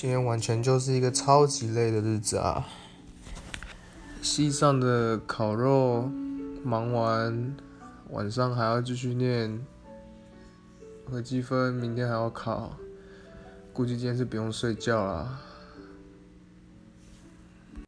今天完全就是一个超级累的日子啊。西上的烤肉忙完，晚上还要继续练和积分，明天还要考，估计今天是不用睡觉了。